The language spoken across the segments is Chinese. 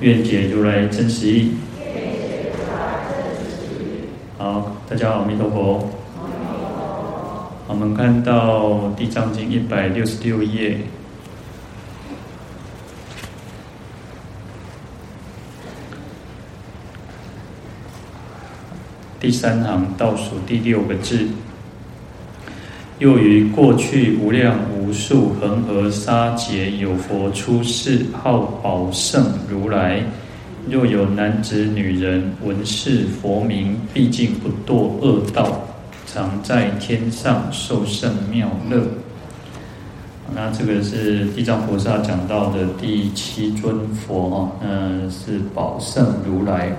愿解如来真实义。好，大家好，阿弥陀佛。我们看到《地藏经》一百六十六页，第三行倒数第六个字。又于过去无量无数恒河沙劫，有佛出世，号宝胜如来。若有男子女人闻是佛名，毕竟不堕恶道，常在天上受胜妙乐。那这个是地藏菩萨讲到的第七尊佛哈，嗯，是宝胜如来。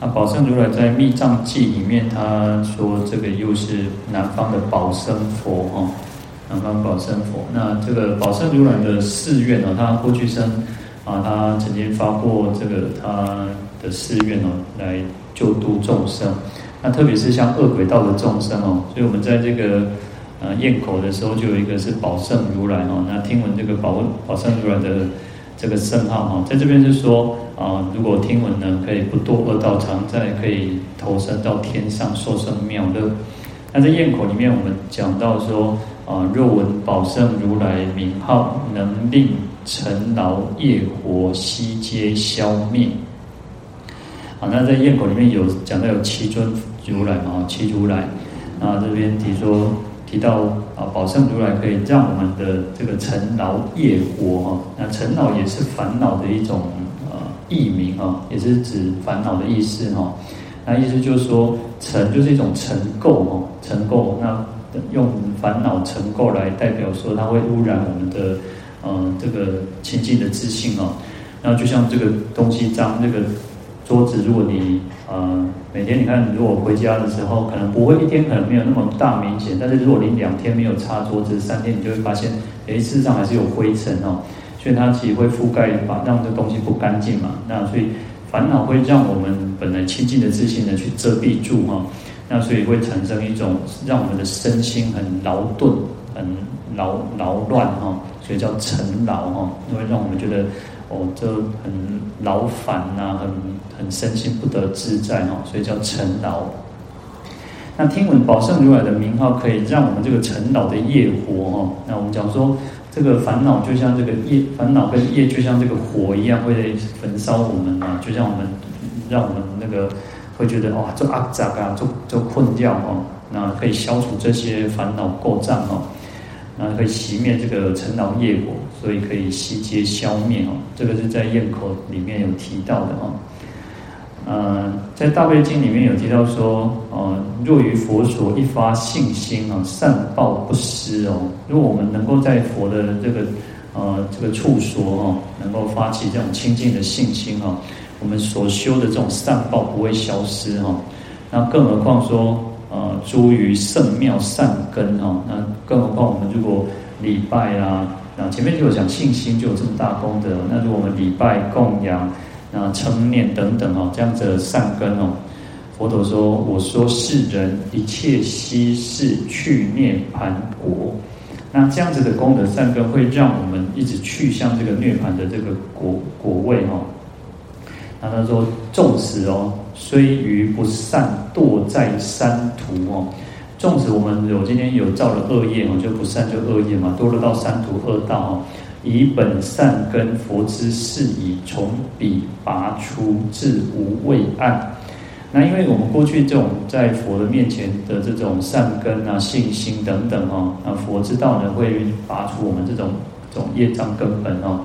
那宝胜如来在《密藏记》里面，他说这个又是南方的宝生佛哈，南方宝生佛。那这个宝胜如来的誓愿哦，他过去生啊，他曾经发过这个他的誓愿哦，来救度众生。那特别是像恶鬼道的众生哦，所以我们在这个呃堰口的时候，就有一个是宝圣如来哦。那听闻这个宝宝圣如来的这个圣号哈，在这边是说。啊，如果听闻呢，可以不堕恶道，常在可以投生到天上受生妙乐。那在堰口里面，我们讲到说，啊，若闻宝胜如来名号，能令尘劳业火悉皆消灭。啊，那在堰口里面有讲到有七尊如来嘛，七如来。那这边提说提到啊，宝胜如来可以让我们的这个尘劳业火哈，那尘劳也是烦恼的一种。义名啊，也是指烦恼的意思哈。那意思就是说，尘就是一种尘垢哦，尘垢。那用烦恼尘垢来代表说，它会污染我们的呃这个清净的自信哦。那就像这个东西脏，这个桌子，如果你呃每天你看，如果回家的时候，可能不会一天可能没有那么大明显，但是如果你两天没有擦桌子，三天你就会发现，诶，事实上还是有灰尘哦。所以它其实会覆盖，把让这东西不干净嘛。那所以烦恼会让我们本来清净的自信呢去遮蔽住哈。那所以会产生一种让我们的身心很劳顿、很劳劳乱哈。所以叫尘劳哈，因为让我们觉得哦，这很劳烦呐，很很身心不得自在哈。所以叫尘劳。那听闻宝圣如来的名号，可以让我们这个尘劳的业火哈。那我们讲说。这个烦恼就像这个业，烦恼跟业就像这个火一样，会焚烧我们啊！就像我们，让我们那个会觉得哇，做阿杂啊，做做困掉哦，那可以消除这些烦恼垢障哦，那可以熄灭这个尘劳业火，所以可以悉皆消灭哦。这个是在堰口里面有提到的哦。呃，在大悲经里面有提到说，呃，若于佛所一发信心啊，善报不失哦。如果我们能够在佛的这个呃这个处所哦，能够发起这种清净的信心哦，我们所修的这种善报不会消失哈。那更何况说，呃，诸于圣妙善根哈，那更何况我们如果礼拜啊，那前面就有讲信心就有这么大功德，那如果我们礼拜供养。那称念等等哦，这样子的善根哦，佛陀说：“我说世人一切悉是去涅槃国。”那这样子的功德善根会让我们一直去向这个涅槃的这个果果位哦。那他说：“纵使哦，虽于不善堕在三途哦，纵使我们有今天有造了恶业哦，就不善就恶业嘛，堕落到三途恶道哦。”以本善根，佛之事以从彼拔出，至无畏岸。那因为我们过去这种在佛的面前的这种善根啊、信心等等哦，那佛知道呢会拔除我们这种这种业障根本哦，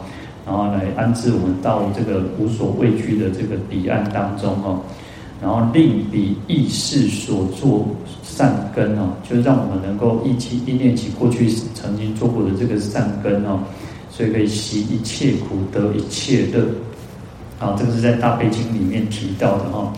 然后来安置我们到这个无所畏惧的这个彼岸当中哦，然后令彼意识所作善根哦，就让我们能够忆起忆念起过去曾经做过的这个善根哦。所以可以息一切苦，得一切乐。啊，这个是在大悲经里面提到的哈。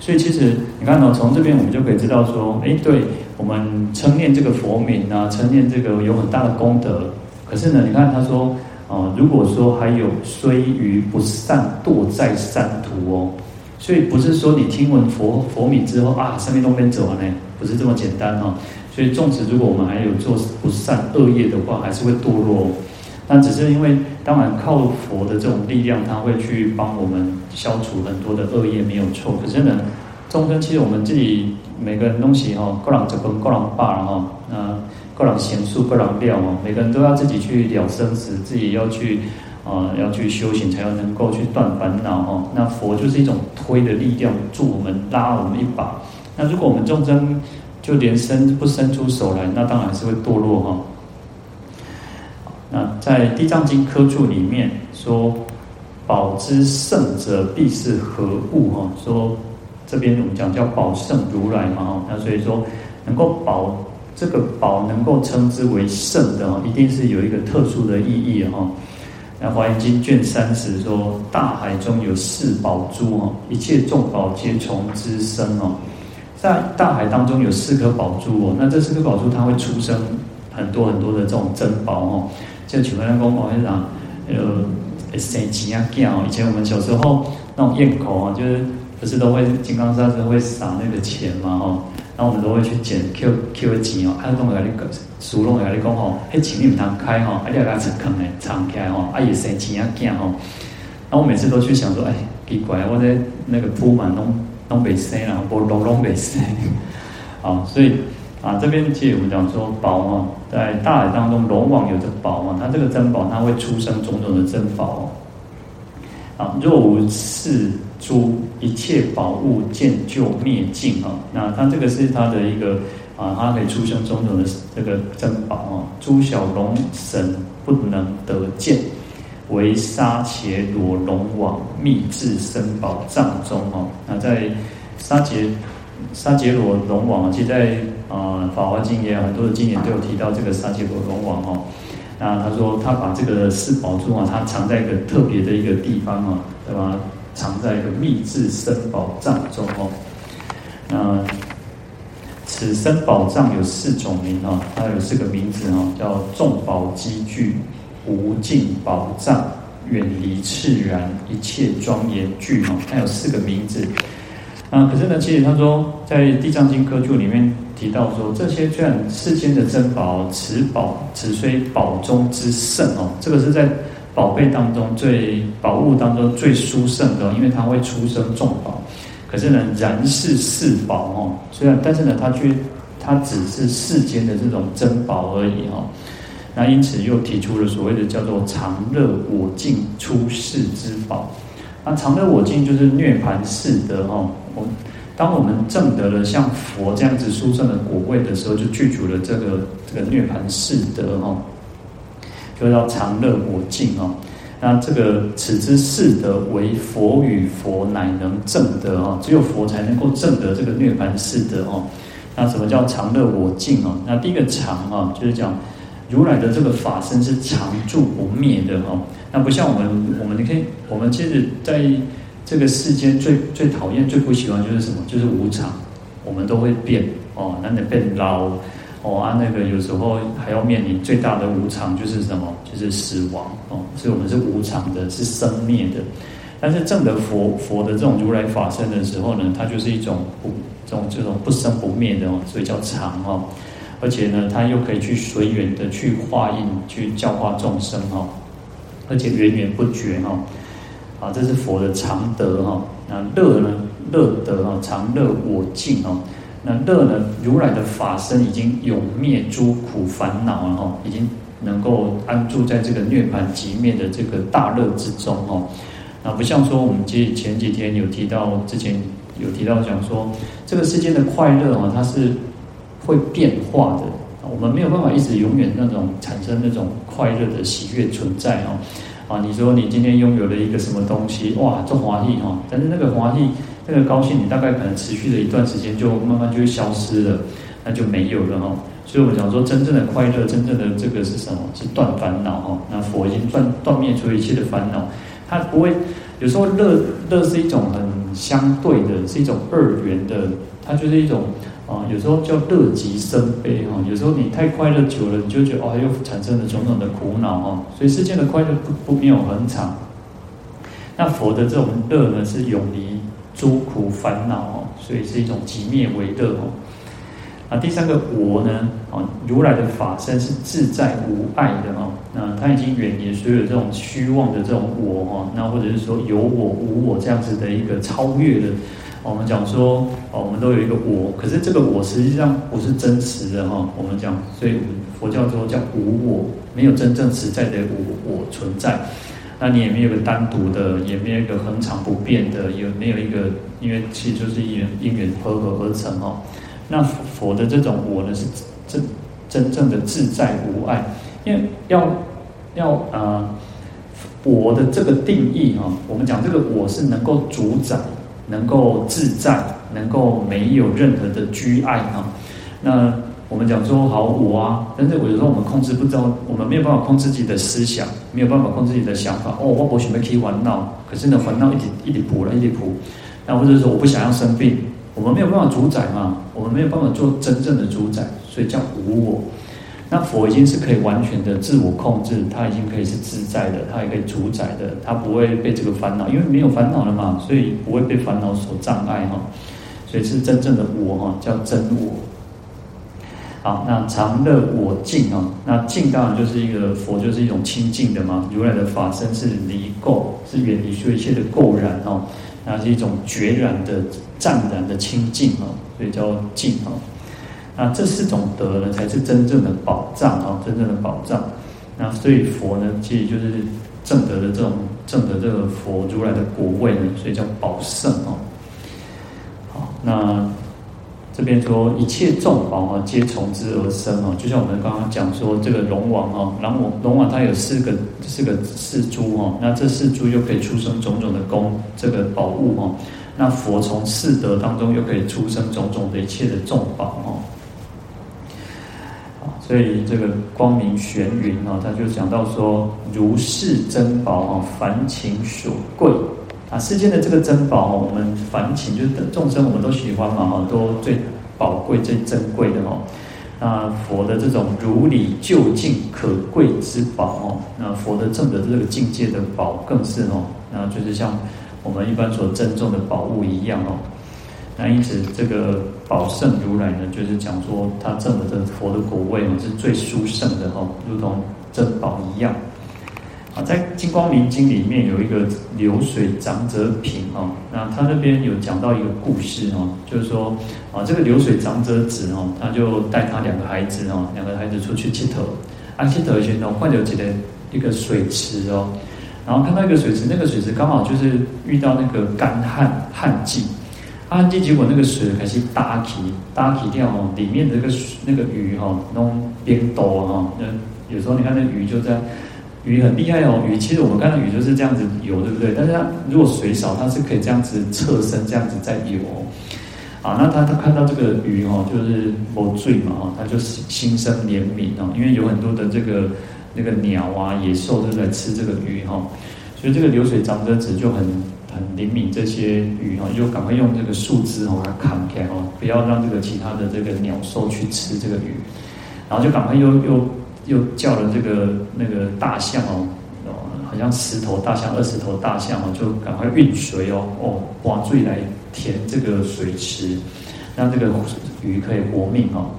所以其实你看到从这边我们就可以知道说，哎，对我们称念这个佛名啊，称念这个有很大的功德。可是呢，你看他说，啊，如果说还有虽于不善堕在三途哦，所以不是说你听闻佛佛名之后啊，生命都没走了呢，不是这么简单哈。所以纵使如果我们还有做不善恶业的话，还是会堕落。那只是因为，当然靠佛的这种力量，他会去帮我们消除很多的恶业，没有错。可是呢，众生其实我们自己每个人东西哈，各人这个各人霸了哈，那各人贤术各人料哦，每个人都要自己去了生死，自己要去啊、要去修行，才要能够去断烦恼哈。那佛就是一种推的力量，助我们拉我们一把。那如果我们众生就连伸不伸出手来，那当然是会堕落哈。那在《地藏经》科注里面说，宝之圣者必是何物？哈，说这边我们讲叫宝圣如来嘛，哈，那所以说能够保这个宝能够称之为圣的，哈，一定是有一个特殊的意义，哈。那《华严经》卷三十说，大海中有四宝珠，哈，一切众宝皆从之生，哦，在大海当中有四颗宝珠，哦，那这四颗宝珠它会出生很多很多的这种珍宝，哦。就举个例讲，我跟你讲，呃，生钱啊，囝哦。以前我们小时候那种咽口啊，就是不是都会金刚萨是会撒那个钱嘛，吼，然后我们都会去捡 Q Q 的钱哦，啊，拢会跟你讲，书拢会跟你讲吼，迄钱你唔通开吼，啊，你要甲它藏起来，藏起来吼，啊，也生钱啊，囝吼。然后我每次都去想说，哎，奇怪，我在那个铺满拢拢未生啦，无拢拢未生，啊，所以。啊，这边其实我们讲说宝啊，在大海当中，龙王有着宝嘛，它这个珍宝，它会出生种种的珍宝。若无是诸一切宝物见就灭尽啊，那它这个是它的一个啊，它可以出生种种的这个珍宝啊，诸小龙神不能得见，唯沙伽罗龙王密制生宝藏中哦。那在沙伽沙伽罗龙王，其实在啊，《法华经》也有很多的经典都有提到这个沙伽罗龙王哦。那他说他把这个四宝珠啊，它藏在一个特别的一个地方啊，对吧？藏在一个密制生宝藏中哦。那此生宝藏有四种名哦，它有四个名字哦，叫众宝积聚、无尽宝藏、远离炽然、一切庄严具哦，它有四个名字。啊，可是呢，其实他说在《地藏经》科注里面。提到说，这些虽然世间的珍宝，此宝此虽宝中之圣哦，这个是在宝贝当中最宝物当中最殊胜的，因为它会出生众宝。可是呢，然是四宝哦，虽然但是呢，它却它只是世间的这种珍宝而已哦。那因此又提出了所谓的叫做常乐我净出世之宝。那常乐我净就是涅槃四德哦，我。当我们证得了像佛这样子殊胜的果位的时候，就具足了这个这个涅槃四德哈，就叫常乐我净哈。那这个此之四德为佛与佛乃能证得哈，只有佛才能够证得这个涅槃四德哈。那什么叫常乐我净哦？那第一个常哈，就是讲如来的这个法身是常住不灭的哈。那不像我们我们你可以我们其实在。这个世间最最讨厌、最不喜欢就是什么？就是无常，我们都会变哦，那你变老哦啊，那个有时候还要面临最大的无常，就是什么？就是死亡哦。所以我们是无常的，是生灭的。但是正的佛佛的这种如来法身的时候呢，它就是一种不这种这种不生不灭的哦，所以叫常哦。而且呢，它又可以去随缘的去化印，去教化众生哦，而且源源不绝哦。啊，这是佛的常德哈。那乐呢？乐德啊，常乐我净哦。那乐呢？如来的法身已经永灭诸苦烦恼了哈，已经能够安住在这个涅槃极灭的这个大乐之中哦。那不像说我们其实前几天有提到，之前有提到讲说，这个世间的快乐啊，它是会变化的。我们没有办法一直永远那种产生那种快乐的喜悦存在哦。啊，你说你今天拥有了一个什么东西，哇，这华丽哈！但是那个华丽，那个高兴，你大概可能持续了一段时间，就慢慢就会消失了，那就没有了哈。所以我们讲说，真正的快乐，真正的这个是什么？是断烦恼哈。那佛已经断断灭出一切的烦恼，他不会，有时候乐乐是一种很相对的，是一种二元的，它就是一种啊，有时候叫乐极生悲哈。有时候你太快乐久了，你就觉得哦，又产生了种种的苦恼哈。所以世间的快乐不不没有恒常。那佛的这种乐呢，是永离诸苦烦恼哦，所以是一种寂灭为乐哦。那，第三个我呢，啊，如来的法身是自在无碍的哦，那他已经远离所有这种虚妄的这种我哈，那或者是说有我无我这样子的一个超越的。我们讲说，哦，我们都有一个我，可是这个我实际上不是真实的哈。我们讲，所以佛教说叫无我，没有真正实在的无我存在。那你也没有个单独的，也没有一个恒常不变的，也没有一个，因为其实就是因缘因缘合合而成哈。那佛的这种我呢，是真真正的自在无碍，因为要要啊、呃，我的这个定义哈，我们讲这个我是能够主宰，能够自在，能够没有任何的拘碍啊。那我们讲说好我啊，但是有时候我们控制不到，我们没有办法控制自己的思想，没有办法控制自己的想法。哦，我不许没可以烦恼，可是呢，烦恼一直一直补了，一直补。那或者说我不想要生病。我们没有办法主宰嘛，我们没有办法做真正的主宰，所以叫无我。那佛已经是可以完全的自我控制，他已经可以是自在的，他也可以主宰的，他不会被这个烦恼，因为没有烦恼了嘛，所以不会被烦恼所障碍哈。所以是真正的我哈，叫真我。好，那常乐我净啊，那净当然就是一个佛，就是一种清净的嘛。如来的法身是离垢，是远离所有一切的垢染哦。那是一种决然的、湛然的清净啊，所以叫净啊。那这四种德呢，才是真正的宝藏啊，真正的宝藏。那所以佛呢，其实就是正德的这种证得这个佛如来的果位呢，所以叫宝胜哦。好，那。这边说一切众宝啊，皆从之而生啊，就像我们刚刚讲说这个龙王啊，龙王龙王它有四个四个四珠哈，那这四珠又可以出生种种的功，这个宝物哈，那佛从四德当中又可以出生种种的一切的众宝哈，啊，所以这个光明玄云啊，他就讲到说如是珍宝啊，凡情所贵。啊，世间的这个珍宝哈，我们凡情就是众生，我们都喜欢嘛哈，都最宝贵、最珍贵的哈。那佛的这种如理究竟可贵之宝哦，那佛的证得这个境界的宝更是哦，那就是像我们一般所珍重的宝物一样哦。那因此，这个宝胜如来呢，就是讲说他证的这佛的果位是最殊胜的哈，如同珍宝一样。啊，在《金光明经》里面有一个流水长者品哦，那他那边有讲到一个故事哦，就是说啊，这个流水长者子哦，他就带他两个孩子哦，两个孩子出去乞讨，啊，乞讨去呢，换了几个一个水池哦，然后看到一个水池，那个水池刚好就是遇到那个干旱旱季，旱季结果那个水开始大起大起掉哦，里面的那个那个鱼哈，弄变多哈，那有时候你看那鱼就在。鱼很厉害哦，鱼其实我们看到鱼就是这样子游，对不对？但是它如果水少，它是可以这样子侧身这样子在游。啊，那他他看到这个鱼哦，就是不醉嘛哈，他就心生怜悯哦，因为有很多的这个那个鸟啊、野兽都在吃这个鱼哈，所以这个流水长者子就很很灵敏这些鱼哈，就赶快用这个树枝哦，把它砍开哦，不要让这个其他的这个鸟兽去吃这个鱼，然后就赶快又又。又叫了这个那个大象哦，哦，好像十头大象、二十头大象哦，就赶快运水哦，哦，划水来填这个水池，让这个鱼可以活命哦。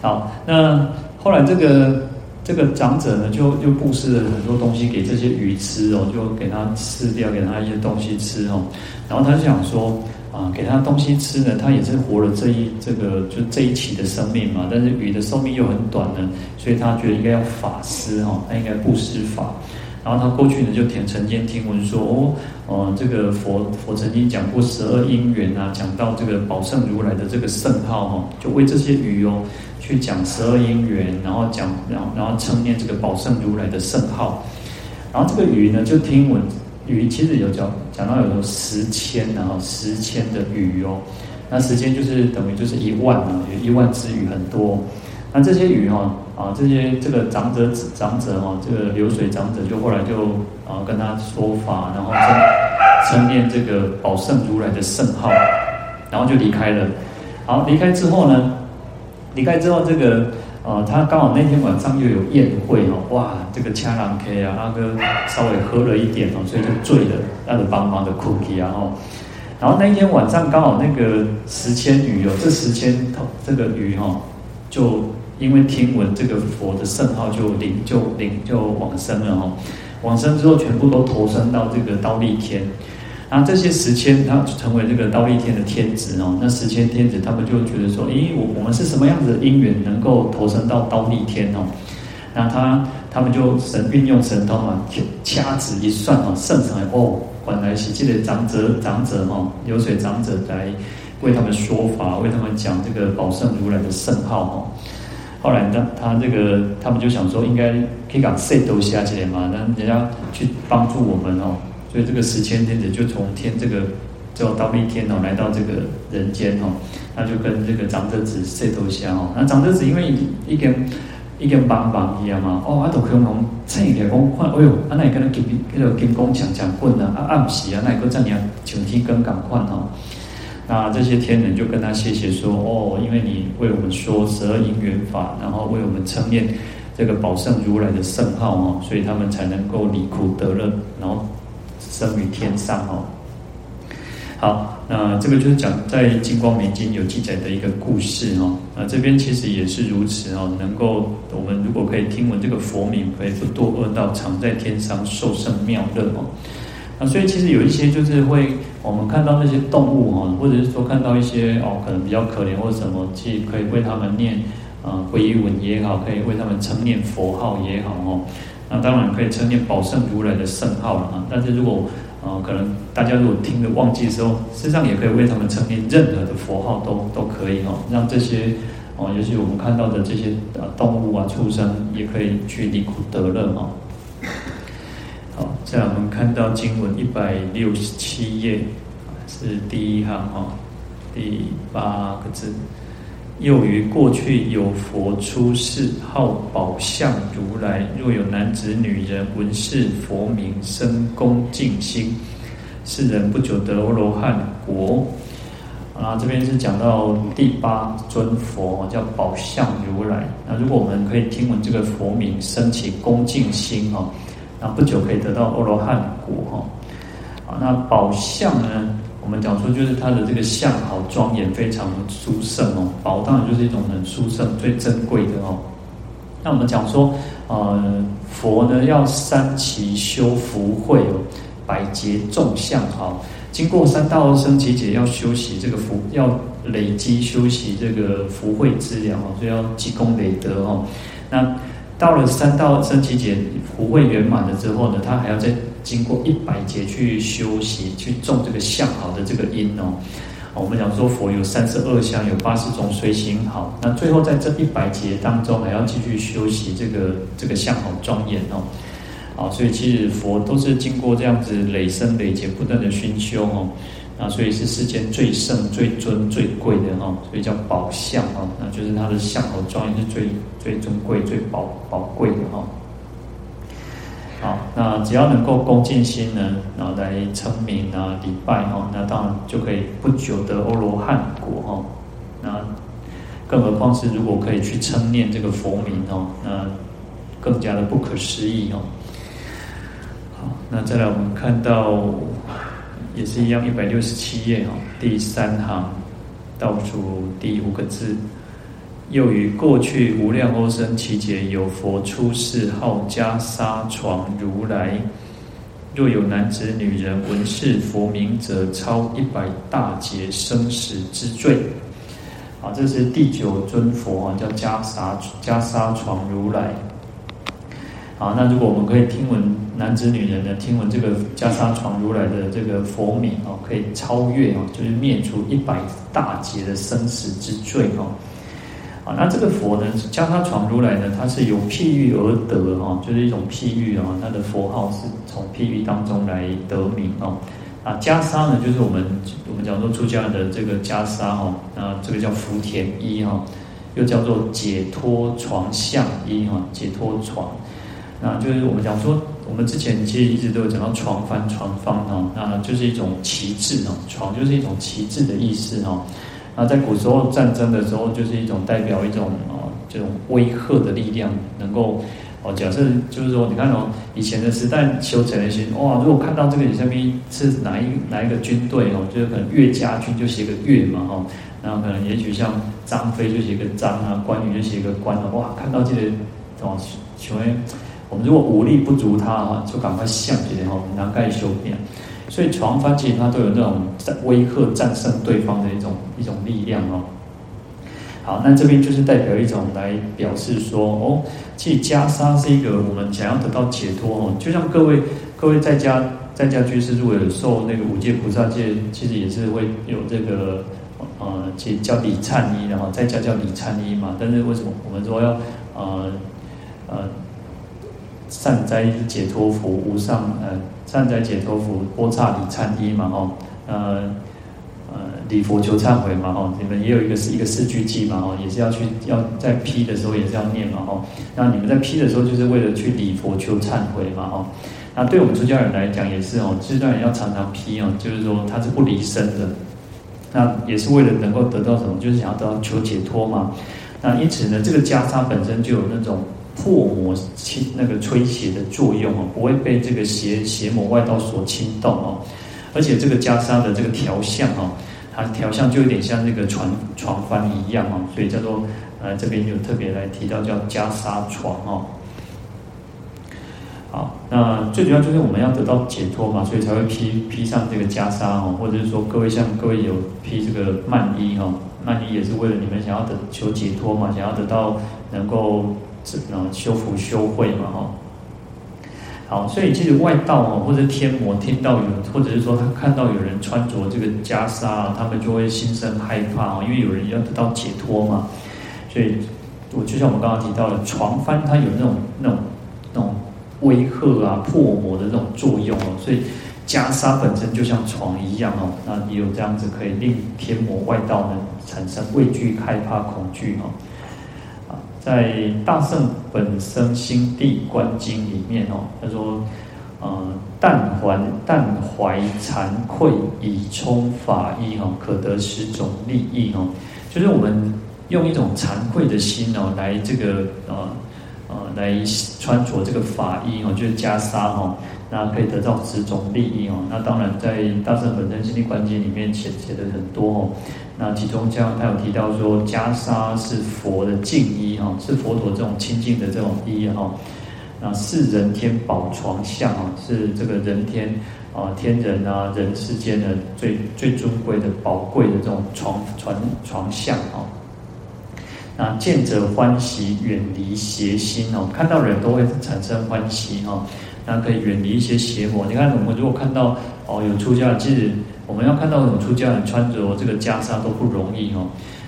好，那后来这个这个长者呢，就又布施了很多东西给这些鱼吃哦，就给它吃掉，给它一些东西吃哦，然后他就想说。啊，给他东西吃呢，他也是活了这一这个就这一期的生命嘛。但是鱼的寿命又很短呢，所以他觉得应该要法施哈，他应该布施法。然后他过去呢就听曾经听闻说哦，呃，这个佛佛曾经讲过十二因缘啊，讲到这个宝胜如来的这个圣号哈，就为这些鱼哦去讲十二因缘，然后讲然后然后称念这个宝圣如来的圣号，然后这个鱼呢就听闻。鱼其实有讲讲到有十千，然后十千的鱼哦，那十千就是等于就是一万啊，有一万只鱼很多。那这些鱼哈，啊，这些这个长者长者哈，这个流水长者就后来就啊跟他说法，然后称称念这个宝圣如来的圣号，然后就离开了。好，离开之后呢，离开之后这个。呃，他刚好那天晚上又有宴会哦，哇，这个掐郎 K 啊，阿哥稍微喝了一点哦，所以就醉了，那个帮忙的 cookie 啊，然后那一天晚上刚好那个十千余哦，这十千头这个鱼哈，就因为听闻这个佛的圣号就领就领就往生了哈，往生之后全部都投生到这个忉利天。然后这些十千，他成为这个刀利天的天子哦。那十千天子，他们就觉得说，咦，我我们是什么样子的因缘，能够投生到刀利天哦？那他他们就神运用神通啊，掐指一算哦，圣上哦，本来是这的长者长者哈，流水长者来为他们说法，为他们讲这个宝圣如来的圣号哦。后来呢，他这个他们就想说，应该可以讲谁都下起来嘛，让人家去帮助我们哦。所以这个十千天子就从天这个叫忉利天哦，来到这个人间哦，那就跟这个长者子赛头香哦，那长者子因为一根一根棒棒一样嘛，哦，阿斗可能趁一个光看，哎呦，阿那也跟他金那个金光强强棍啊，啊暗时啊，那也个这样求天更赶快哦，那这些天人就跟他谢谢说，哦，因为你为我们说十二因缘法，然后为我们称念这个宝圣如来的圣号哦，所以他们才能够离苦得乐，然后。生于天上哦，好，那这个就是讲在《金光明经》有记载的一个故事哦。那这边其实也是如此哦，能够我们如果可以听闻这个佛名，可以不堕恶道，常在天上受胜妙乐哦。那所以其实有一些就是会，我们看到那些动物哈，或者是说看到一些哦，可能比较可怜或者什么，其实可以为他们念啊皈依文也好，可以为他们称念佛号也好哦。那当然可以称念宝圣如来的圣号了啊！但是如果呃可能大家如果听了忘记的时候，实上也可以为他们称念任何的佛号都都可以哦，让这些哦，尤其我们看到的这些呃动物啊、畜生，也可以去离苦得乐哦。好，再来我们看到经文一百六十七页，是第一行哈，第八个字。又于过去有佛出世，号宝相如来。若有男子女人闻是佛名，生恭敬心，是人不久得阿罗汉果。啊，这边是讲到第八尊佛，叫宝相如来。那如果我们可以听闻这个佛名，生起恭敬心哈，那不久可以得到阿罗汉果哈。啊，那宝相呢？我们讲说，就是他的这个相好庄严，非常殊胜哦。宝当然就是一种很殊胜、最珍贵的哦。那我们讲说，呃，佛呢要三期修福慧哦，百劫种相好。经过三到二生期劫，要修习这个福，要累积修习这个福慧资粮哦，所以要积功累德哦。那到了三到二生期劫，福慧圆满了之后呢，他还要再。经过一百劫去修习，去种这个相好的这个因哦。我们讲说佛有三十二相，有八十种随行好。那最后在这一百劫当中，还要继续修习这个这个相好庄严哦。啊，所以其实佛都是经过这样子累生累劫不断的熏修哦。啊，所以是世间最盛、最尊、最贵的哈，所以叫宝相哦。那就是他的相和庄严是最最尊贵、最宝宝贵的哈。好，那只要能够恭敬心呢，然后来称名啊、礼拜哈，那当然就可以不久得阿罗汉果哈。那更何况是如果可以去称念这个佛名哦，那更加的不可思议哦。好，那再来我们看到也是一样，一百六十七页哈，第三行倒数第五个字。又于过去无量欧生期劫，有佛出世，号袈裟床如来。若有男子女人闻是佛名，者超一百大劫生死之罪。啊，这是第九尊佛啊，叫袈裟袈裟床如来。好，那如果我们可以听闻男子女人呢，听闻这个袈裟床如来的这个佛名哦，可以超越哦，就是灭除一百大劫的生死之罪哦。啊，那这个佛呢，袈裟床如来呢，它是由譬喻而得哦，就是一种譬喻哦，它的佛号是从譬喻当中来得名哦。啊，袈裟呢，就是我们我们讲说出家的这个袈裟哈，那这个叫福田衣哈，又叫做解脱床相依哈，解脱床，那就是我们讲说，我们之前其实一直都有讲到床翻、床方哈，那就是一种旗帜哈，床就是一种旗帜的意思哈。那在古时候战争的时候，就是一种代表一种啊这种威吓的力量，能够。哦，假设就是说，你看哦，以前的时代修成的心哇，如果看到这个下面是哪一哪一个军队哦，就是可能岳家军就写个岳嘛哈，然后可能也许像张飞就写个张啊，关羽就写个关啊，哇，看到这个哦，请问我们如果武力不足他哈，就赶快向起来哈，难盖修变。所以床幡其实它都有那种威吓、战胜对方的一种一种力量哦。好，那这边就是代表一种来表示说，哦，其实袈裟是一个我们想要得到解脱哦，就像各位各位在家在家居士，如果有受那个五戒菩萨戒，其实也是会有这个呃，其实叫礼忏衣，然后在家叫礼忏衣嘛。但是为什么我们说要呃呃善哉解脱福，无上呃善哉解脱福，波刹礼忏衣嘛，哦呃呃。礼佛求忏悔嘛，哦，你们也有一个是一个四句偈嘛，哦，也是要去要在批的时候也是要念嘛，哦。那你们在批的时候，就是为了去礼佛求忏悔嘛，哦。那对我们出家人来讲也是哦，出家人要常常批哦，就是说他是不离身的，那也是为了能够得到什么，就是想要得到求解脱嘛。那因此呢，这个袈裟本身就有那种破魔侵那个吹邪的作用哦，不会被这个邪邪魔外道所侵动哦。而且这个袈裟的这个条相哦。它条相就有点像那个船船帆一样哦，所以叫做呃这边就特别来提到叫袈裟床哦。好，那最主要就是我们要得到解脱嘛，所以才会披披上这个袈裟哦，或者是说各位像各位有披这个縵衣哦，縵衣也是为了你们想要得求解脱嘛，想要得到能够呃修福修慧嘛哈。好，所以其实外道哦，或者天魔听到有，或者是说他看到有人穿着这个袈裟，他们就会心生害怕哦，因为有人要得到解脱嘛。所以，我就像我们刚刚提到的，床幡它有那种那种那种威吓啊、破魔的那种作用哦。所以，袈裟本身就像床一样哦，那也有这样子可以令天魔外道呢产生畏惧、害怕、恐惧哦。在《大圣本身心地观经》里面哦，他说：“呃，但怀但怀惭愧以充法衣哦，可得十种利益哦。就是我们用一种惭愧的心哦，来这个呃呃来穿着这个法衣哦，就是袈裟哦，那可以得到十种利益哦。那当然，在《大圣本生心地观经》里面写写的很多哦。”那其中像，他有提到说，袈裟是佛的净衣哈，是佛陀这种清净的这种衣哈。那是人天宝床相啊，是这个人天啊天人啊人世间的最最尊贵的宝贵的这种床床床相啊。那见者欢喜，远离邪心哦，看到人都会产生欢喜哈。那可以远离一些邪魔。你看我们如果看到哦有出家人，其实。我们要看到有出家人穿着这个袈裟都不容易哦。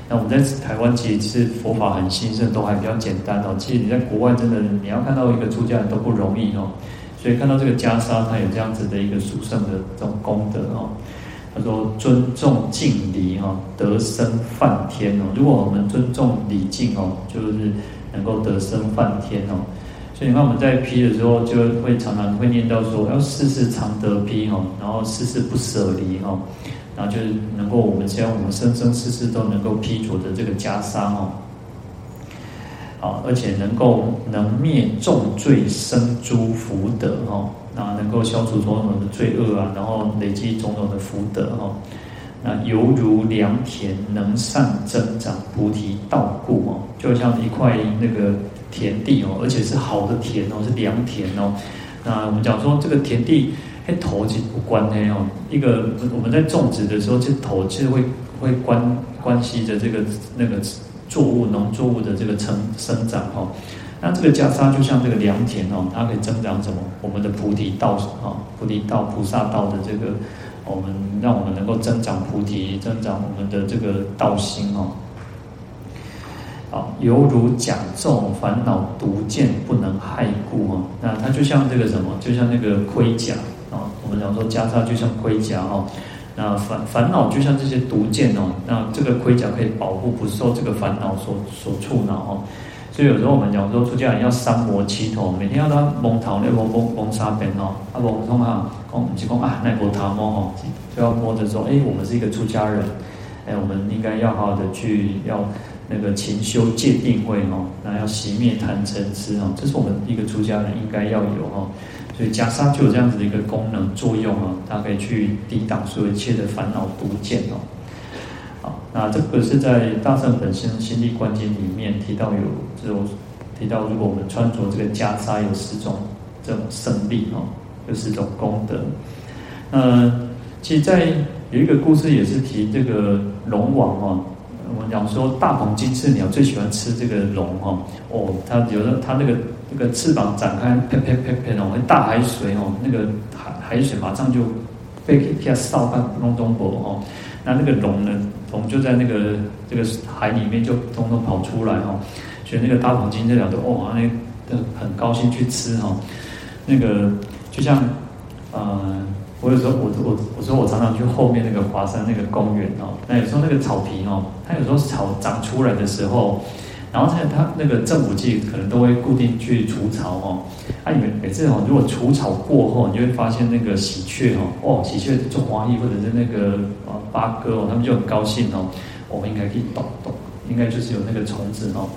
那我们在台湾其实是佛法很兴盛，都还比较简单哦。其实你在国外真的你要看到一个出家人都不容易哦。所以看到这个袈裟，它有这样子的一个殊胜的这种功德哦。他说尊重敬礼哈，得生梵天哦。如果我们尊重礼敬哦，就是能够得生梵天哦。所以你看我们在披的时候，就会常常会念到说，要世世常得披哈，然后世世不舍离哈，然后就是能够我们希望我们生生世世都能够披着的这个袈裟哦，好，而且能够能灭重罪生诸福德哈，那能够消除种种的罪恶啊，然后累积种种的福德哈，那犹如良田能善增长菩提道故哦，就像一块那个。田地哦，而且是好的田哦，是良田哦。那我们讲说这个田地，哎，头其实不关的哦。一个我们在种植的时候，这头其实会会关关系着这个那个作物农作物的这个成生长哦。那这个袈裟就像这个良田哦，它可以增长什么？我们的菩提道啊，菩提道菩萨道的这个，我们让我们能够增长菩提，增长我们的这个道心哦。啊，犹如甲胄，烦恼毒箭不能害故。那它就像这个什么，就像那个盔甲啊。我们讲说袈裟就像盔甲哈。那烦烦恼就像这些毒箭哦，那这个盔甲可以保护，不受这个烦恼所所触恼哦。所以有时候我们讲说，出家人要三摩七头，每天要他蒙头那蒙蒙蒙沙边哦，啊蒙通哈，讲是讲啊，那摩他摸吼，就要摸着说，哎，我们是一个出家人，哎，我们应该要好好的去要那个勤修戒定慧哦，那要熄灭贪嗔痴哦，这是我们一个出家人应该要有哦。所以袈裟就有这样子的一个功能作用啊，它可以去抵挡所有一切的烦恼毒箭哦。好，那这个是在《大圣本身心地观经》里面提到有这种提到，如果我们穿着这个袈裟，有十种这种胜利哦，有十种功德。呃，其实，在有一个故事也是提这个龙王哦。我们讲说大鹏金翅鸟最喜欢吃这个龙哈哦，它有的它那个那个翅膀展开，啪啪啪啪哦，大海水哦，那个海海水马上就被一下扫到龙中国哦，那那个龙呢，龙就在那个这个海里面就通通跑出来哦，所以那个大鹏金翅鸟都哦，那都很高兴去吃哈，那个就像呃。我有时候，我我我说我常常去后面那个华山那个公园哦，那有时候那个草皮哦，它有时候草长出来的时候，然后在它那个正午季可能都会固定去除草哦。啊，你们每次哦，如果除草过后，你就会发现那个喜鹊哦，哦，喜鹊做花艺或者是那个啊八哥哦，他们就很高兴哦。我们应该可以懂懂，应该就是有那个虫子哦。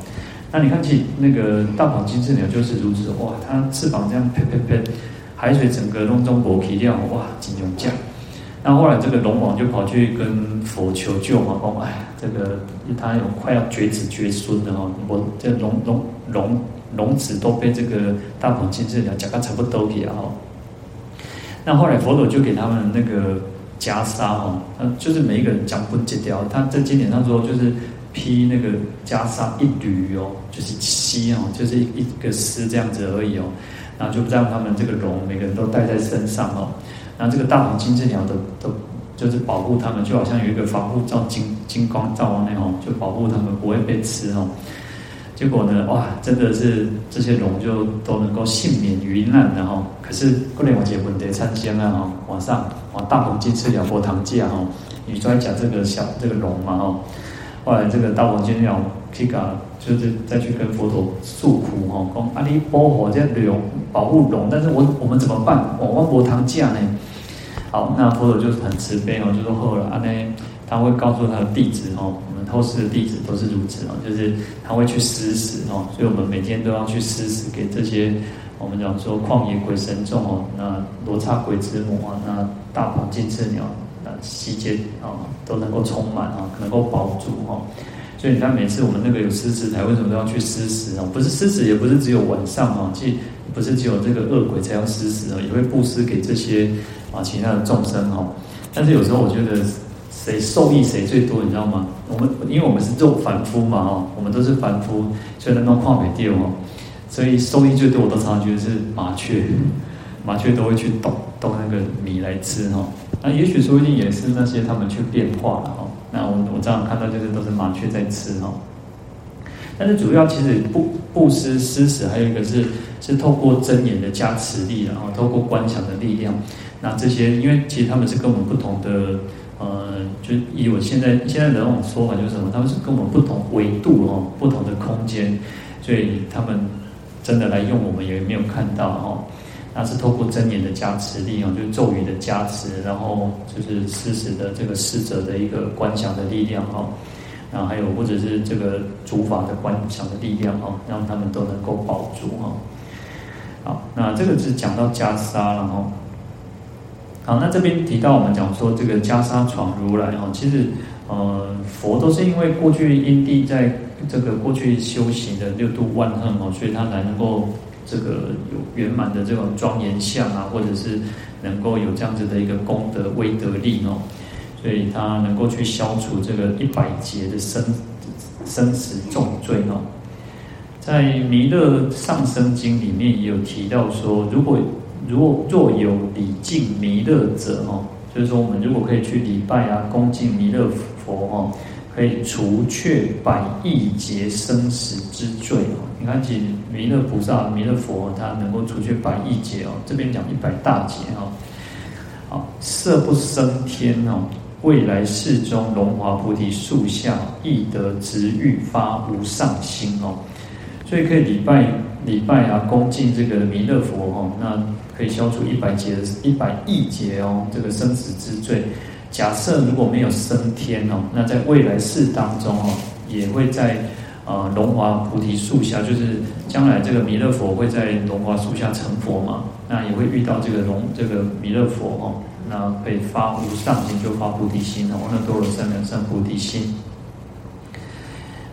那你看起那个大鹏金翅鸟就是如此哇，它翅膀这样啪啪啪。海水整个龙中国起掉，哇，金牛价。那后来这个龙王就跑去跟佛求救嘛，讲哎，这个他有快要绝子绝孙的哦，我这龙龙龙龙子都被这个大鹏金翅鸟夹个差不多去啊。那后来佛陀就给他们那个袈裟哦，就是每一个人讲不截掉。他在经典上说，就是披那个袈裟一缕哦，就是丝哦，就是一个丝这样子而已哦。然后就让他们这个龙每个人都带在身上哦，然后这个大鹏金翅鸟都都就是保护他们，就好像有一个防护罩金金光罩那种，就保护他们不会被吃哦。结果呢，哇，真的是这些龙就都能够幸免于难的哈。可是过年我结婚得参香啊哦，晚上哇大鹏金翅鸟佛堂架哦，你专讲这个小这个龙嘛哈。后来这个大鹏金翅鸟去搞。就是再去跟佛陀诉苦哦，讲阿弥保护这龙保护龙，但是我我们怎么办？我我佛堂架呢？好，那佛陀就是很慈悲哦，就说后来阿弥他会告诉他的弟子哦，我们后世的弟子都是如此哦，就是他会去施食哦，所以我们每天都要去施食给这些我们讲说旷野鬼神众哦，那罗刹鬼之母啊，那大鹏金翅鸟，那悉皆啊都能够充满啊，能够保住哈。所以你看，每次我们那个有施食台，为什么都要去施食哦？不是施食，也不是只有晚上哦，即不是只有这个恶鬼才要施食哦，也会布施给这些啊其他的众生哦。但是有时候我觉得，谁受益谁最多，你知道吗？我们因为我们是做凡夫嘛哦，我们都是凡夫，所以能够旷美掉哦，所以受益最多，我都常常觉得是麻雀，麻雀都会去动动那个米来吃哈。那也许说不定也是那些他们去变化了哈。那我我这样看到就是都是麻雀在吃哈，但是主要其实布布施施食还有一个是是透过真言的加持力，然后透过观想的力量，那这些因为其实他们是跟我们不同的呃，就以我现在现在的那种说法就是什么，他们是跟我们不同维度哦，不同的空间，所以他们真的来用我们也没有看到哈。那是透过真言的加持力哦，就是咒语的加持，然后就是施食的这个施者的一个观想的力量哈，然后还有或者是这个主法的观想的力量哈，让他们都能够保住哈。好，那这个是讲到袈裟了哈。好，那这边提到我们讲说这个袈裟闯如来哈，其实呃佛都是因为过去因地在这个过去修行的六度万恨哦，所以他才能够。这个有圆满的这种庄严相啊，或者是能够有这样子的一个功德威德力哦，所以他能够去消除这个一百劫的生生死重罪哦。在《弥勒上生经》里面也有提到说，如果如果若有礼敬弥勒者哦，就是说我们如果可以去礼拜啊，恭敬弥勒佛哦。可以除却百亿劫生死之罪哦！你看，其弥勒菩萨、弥勒佛，他能够除去百亿劫哦。这边讲一百大劫哈。好，色不生天哦，未来世中龙华菩提树下，亦得执欲发无上心哦。所以可以礼拜礼拜啊，恭敬这个弥勒佛哦，那可以消除一百劫一百亿劫哦，这个生死之罪。假设如果没有升天哦，那在未来世当中哦，也会在啊龙华菩提树下，就是将来这个弥勒佛会在龙华树下成佛嘛，那也会遇到这个龙这个弥勒佛哦，那可以发无上心，就发菩提心哦，那多罗三藐三菩提心。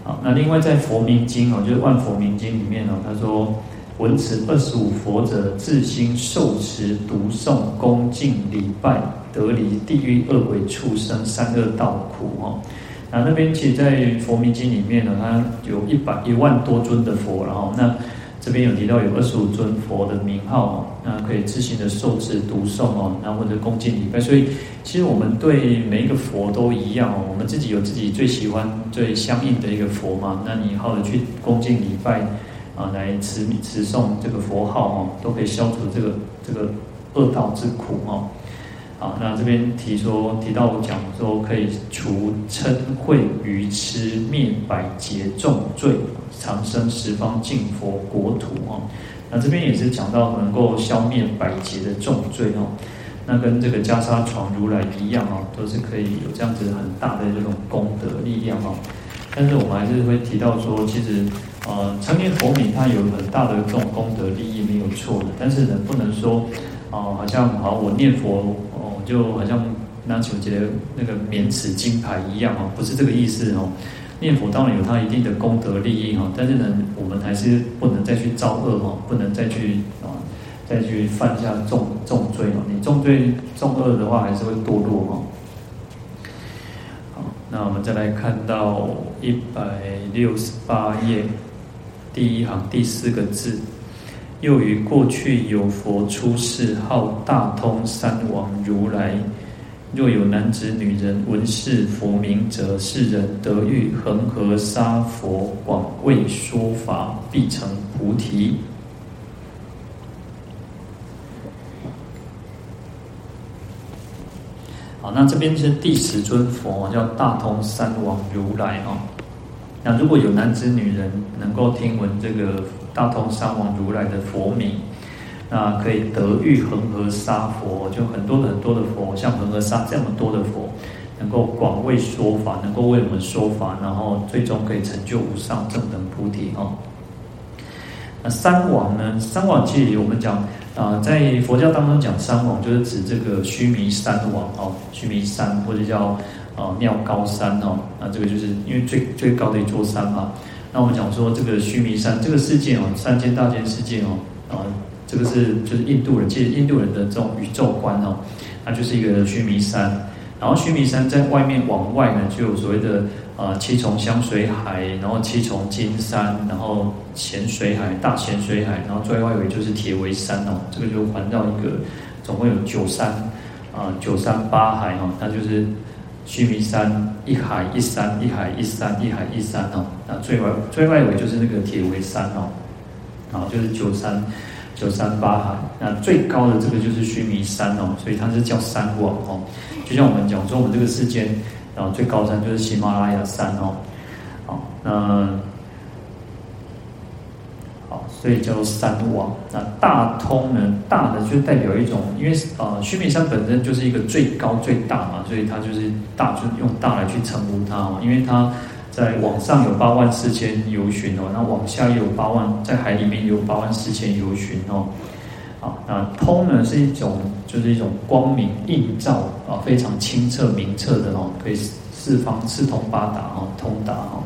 好，那另外在佛名经哦，就是万佛名经里面哦，他说。闻此二十五佛者，自心受持、读诵、恭敬、礼拜，得离地狱、恶鬼、畜生三恶道苦哦。那那边其实，在佛名经里面呢，它有一百一万多尊的佛，然后那这边有提到有二十五尊佛的名号哦，那可以自行的受持、读诵哦，然后或者恭敬礼拜。所以其实我们对每一个佛都一样哦，我们自己有自己最喜欢、最相应的一个佛嘛，那你好的去恭敬礼拜。啊，来持持诵这个佛号哦，都可以消除这个这个恶道之苦哦。好，那这边提说提到讲说可以除嗔恚愚痴，灭百劫重罪，长生十方净佛国土哦。那这边也是讲到能够消灭百劫的重罪哦。那跟这个袈裟床如来一样哦，都是可以有这样子很大的这种功德力量哦。但是我们还是会提到说，其实。呃，成年佛名，它有很大的这种功德利益，没有错的。但是呢，不能说，啊、好像好，我念佛，就好像拿起我的那个免死金牌一样哦，不是这个意思哦。念佛当然有它一定的功德利益哈，但是呢，我们还是不能再去造恶哈，不能再去啊，再去犯下重重罪哦。你重罪重恶的话，还是会堕落哈。好，那我们再来看到一百六十八页。第一行第四个字，又于过去有佛出世，号大通三王如来。若有男子女人闻是佛名者，是人得遇恒河沙佛，广为说法，必成菩提。好，那这边是第十尊佛，叫大通三王如来哈。那如果有男子女人能够听闻这个大通三王如来的佛名，那可以得遇恒河沙佛，就很多很多的佛，像恒河沙这么多的佛，能够广为说法，能够为我们说法，然后最终可以成就无上正等菩提哦。那三王呢？三王其实我们讲啊，在佛教当中讲三王，就是指这个须弥山王哦，须弥山或者叫。啊，妙高山哦，那这个就是因为最最高的一座山嘛。那我们讲说这个须弥山，这个世界哦，三千大千世界哦，啊，这个是就是印度人，其实印度人的这种宇宙观哦，那就是一个须弥山。然后须弥山在外面往外呢，就有所谓的啊七重香水海，然后七重金山，然后咸水海、大咸水海，然后最外围就是铁围山哦，这个就环绕一个，总共有九山啊，九山八海哦，那就是。须弥山一海一山，一海一山，一海一山哦。那最外最外围就是那个铁围山哦，然后就是九山九山八海。那最高的这个就是须弥山哦，所以它是叫山王哦。就像我们讲说，我们这个世间然后最高山就是喜马拉雅山哦。好，那。所以叫做三王。那大通呢？大的就代表一种，因为呃，须弥山本身就是一个最高最大嘛，所以它就是大，就用大来去称呼它哦。因为它在往上有八万四千游巡哦，那往下也有八万，在海里面有八万四千游巡哦。啊，那通呢是一种，就是一种光明映照啊，非常清澈明澈的哦，可以四方四通八达哦，通达哦。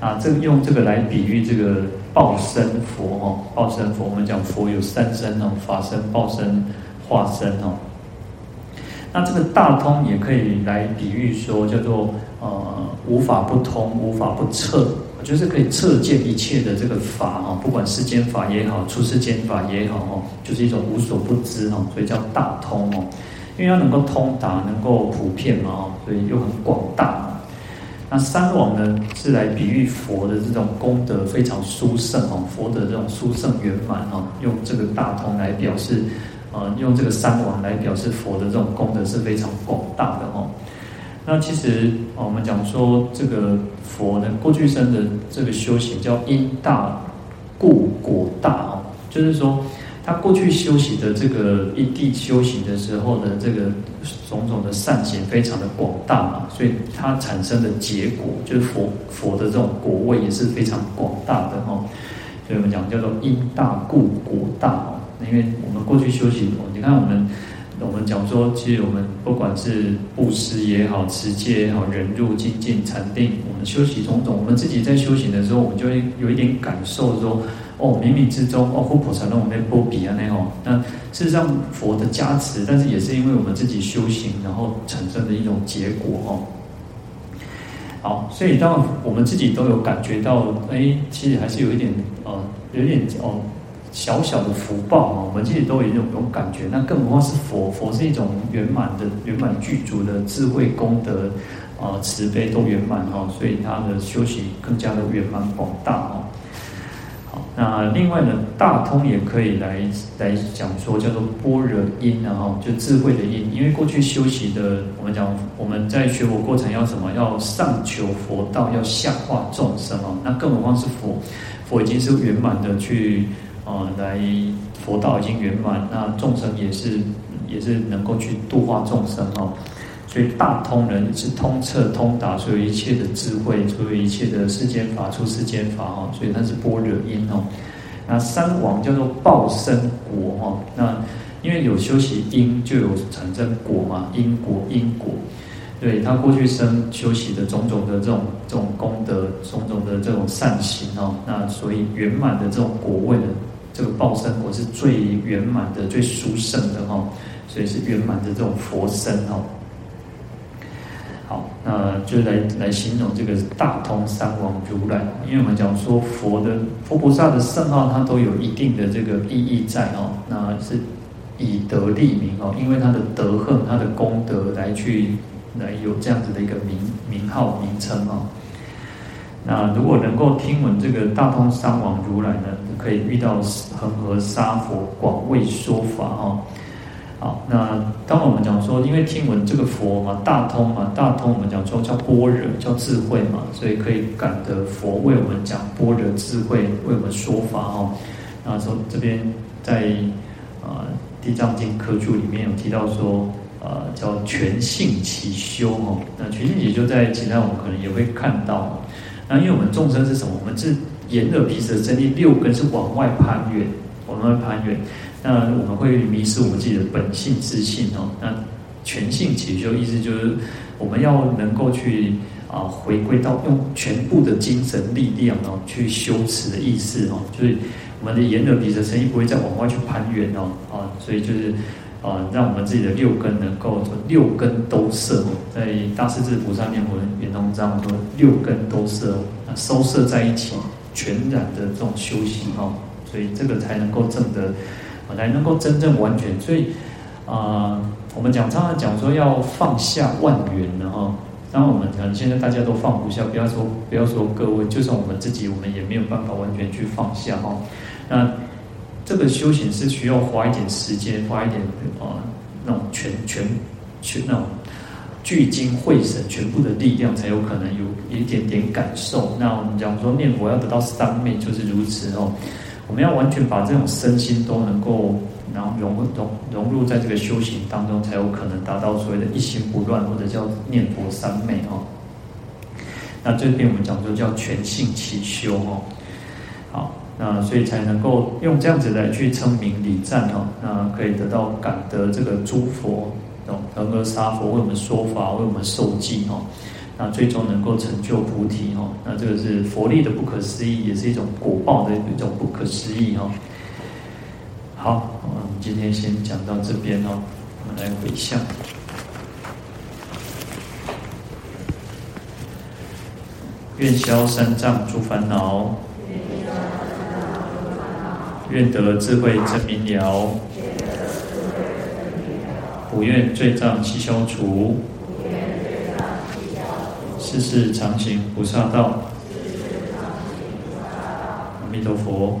啊，这个用这个来比喻这个报身佛哦，报身佛，我们讲佛有三身哦，法身、报身、化身哦。那这个大通也可以来比喻说，叫做呃无法不通，无法不彻，就是可以彻见一切的这个法哦，不管世间法也好，出世间法也好哦，就是一种无所不知哦，所以叫大通哦，因为它能够通达，能够普遍嘛哦，所以又很广大。那三王呢，是来比喻佛的这种功德非常殊胜哦，佛的这种殊胜圆满哦，用这个大同来表示呃，用这个三王来表示佛的这种功德是非常广大的哦。那其实我们讲说这个佛呢，过去生的这个修行叫因大故果大哦，就是说他过去修行的这个因地修行的时候的这个种种的善行非常的广大嘛，所以它产生的结果就是佛佛的这种果位也是非常广大的哦。所以我们讲叫做因大故果大哦，因为我们过去修行，你看我们。我们讲说，其实我们不管是布施也好，持戒也好，忍辱、精进、禅定，我们修习种种，我们自己在修行的时候，我们就会有一点感受说，哦，冥冥之中，哦，佛菩萨让我们波比啊那种。那事实上，佛的加持，但是也是因为我们自己修行，然后产生的一种结果哦。好，所以当我们自己都有感觉到，哎，其实还是有一点，呃，有点哦。小小的福报啊，我们自己都有一种感觉。那更何况是佛，佛是一种圆满的、圆满具足的智慧功德啊、呃，慈悲都圆满哈，所以他的修行更加的圆满广大哦。那另外呢，大通也可以来来讲说，叫做般若因然后就智慧的因。因为过去修习的，我们讲我们在学佛过程要什么？要上求佛道，要下化众生哦。那更何况是佛，佛已经是圆满的去。啊，来佛道已经圆满，那众生也是也是能够去度化众生哦，所以大通人是通彻通达所有一切的智慧，所有一切的世间法出世间法哦，所以它是般若因哦。那三王叫做报身果哈，那因为有修习因，就有产生果嘛，因果因果，对他过去生修习的种种的这种这种功德，种种的这种善行哦，那所以圆满的这种果位的。这个报身果是最圆满的、最殊胜的哈，所以是圆满的这种佛身哦。好，那就来来形容这个大通三王如来，因为我们讲说佛的佛菩萨的圣号，它都有一定的这个意义在哦。那是以德立名哦，因为他的德恨、他的功德来去来有这样子的一个名名号名称哦。那如果能够听闻这个大通三王如来呢，可以遇到恒河沙佛广为说法哦。好，那当我们讲说，因为听闻这个佛嘛，大通嘛，大通我们讲说叫般若，叫智慧嘛，所以可以感得佛为我们讲般若智慧，为我们说法哦。那说这边在啊《地藏经》科注里面有提到说，呃，叫全性其修哦。那全性也就在其他我们可能也会看到。那因为我们众生是什么？我们是眼耳鼻舌身意六根是往外攀缘，往外攀缘。那我们会迷失我们自己的本性自性哦。那全性其修意思就是我们要能够去啊回归到用全部的精神力量哦去修持的意思哦，就是我们的眼耳鼻舌身意不会再往外去攀援哦啊，所以就是。啊，让我们自己的六根能够六根都摄，在大势至菩萨念佛圆通章说六根都摄，收摄在一起，全然的这种修行哦，所以这个才能够证得，才能够真正完全。所以啊，我们讲常常讲说要放下万缘的哈，当我们可能现在大家都放不下，不要说不要说各位，就算我们自己，我们也没有办法完全去放下哈，那。这个修行是需要花一点时间，花一点啊，那种全全全那种聚精会神，全部的力量，才有可能有一点点感受。那我们讲说念佛要得到三昧，就是如此哦。我们要完全把这种身心都能够，然后融融融入在这个修行当中，才有可能达到所谓的一心不乱，或者叫念佛三昧哦。那这边我们讲说叫全性其修哦。好。那所以才能够用这样子来去称名礼赞哦，那可以得到感得这个诸佛哦，恒河沙佛为我们说法，为我们受记哦，那最终能够成就菩提哦，那这个是佛力的不可思议，也是一种果报的一种不可思议哦。好，我们今天先讲到这边哦，我们来回向，愿消三障诸烦恼。愿得智慧真明了，不愿罪障悉消除，世世常行菩萨道。阿弥陀佛。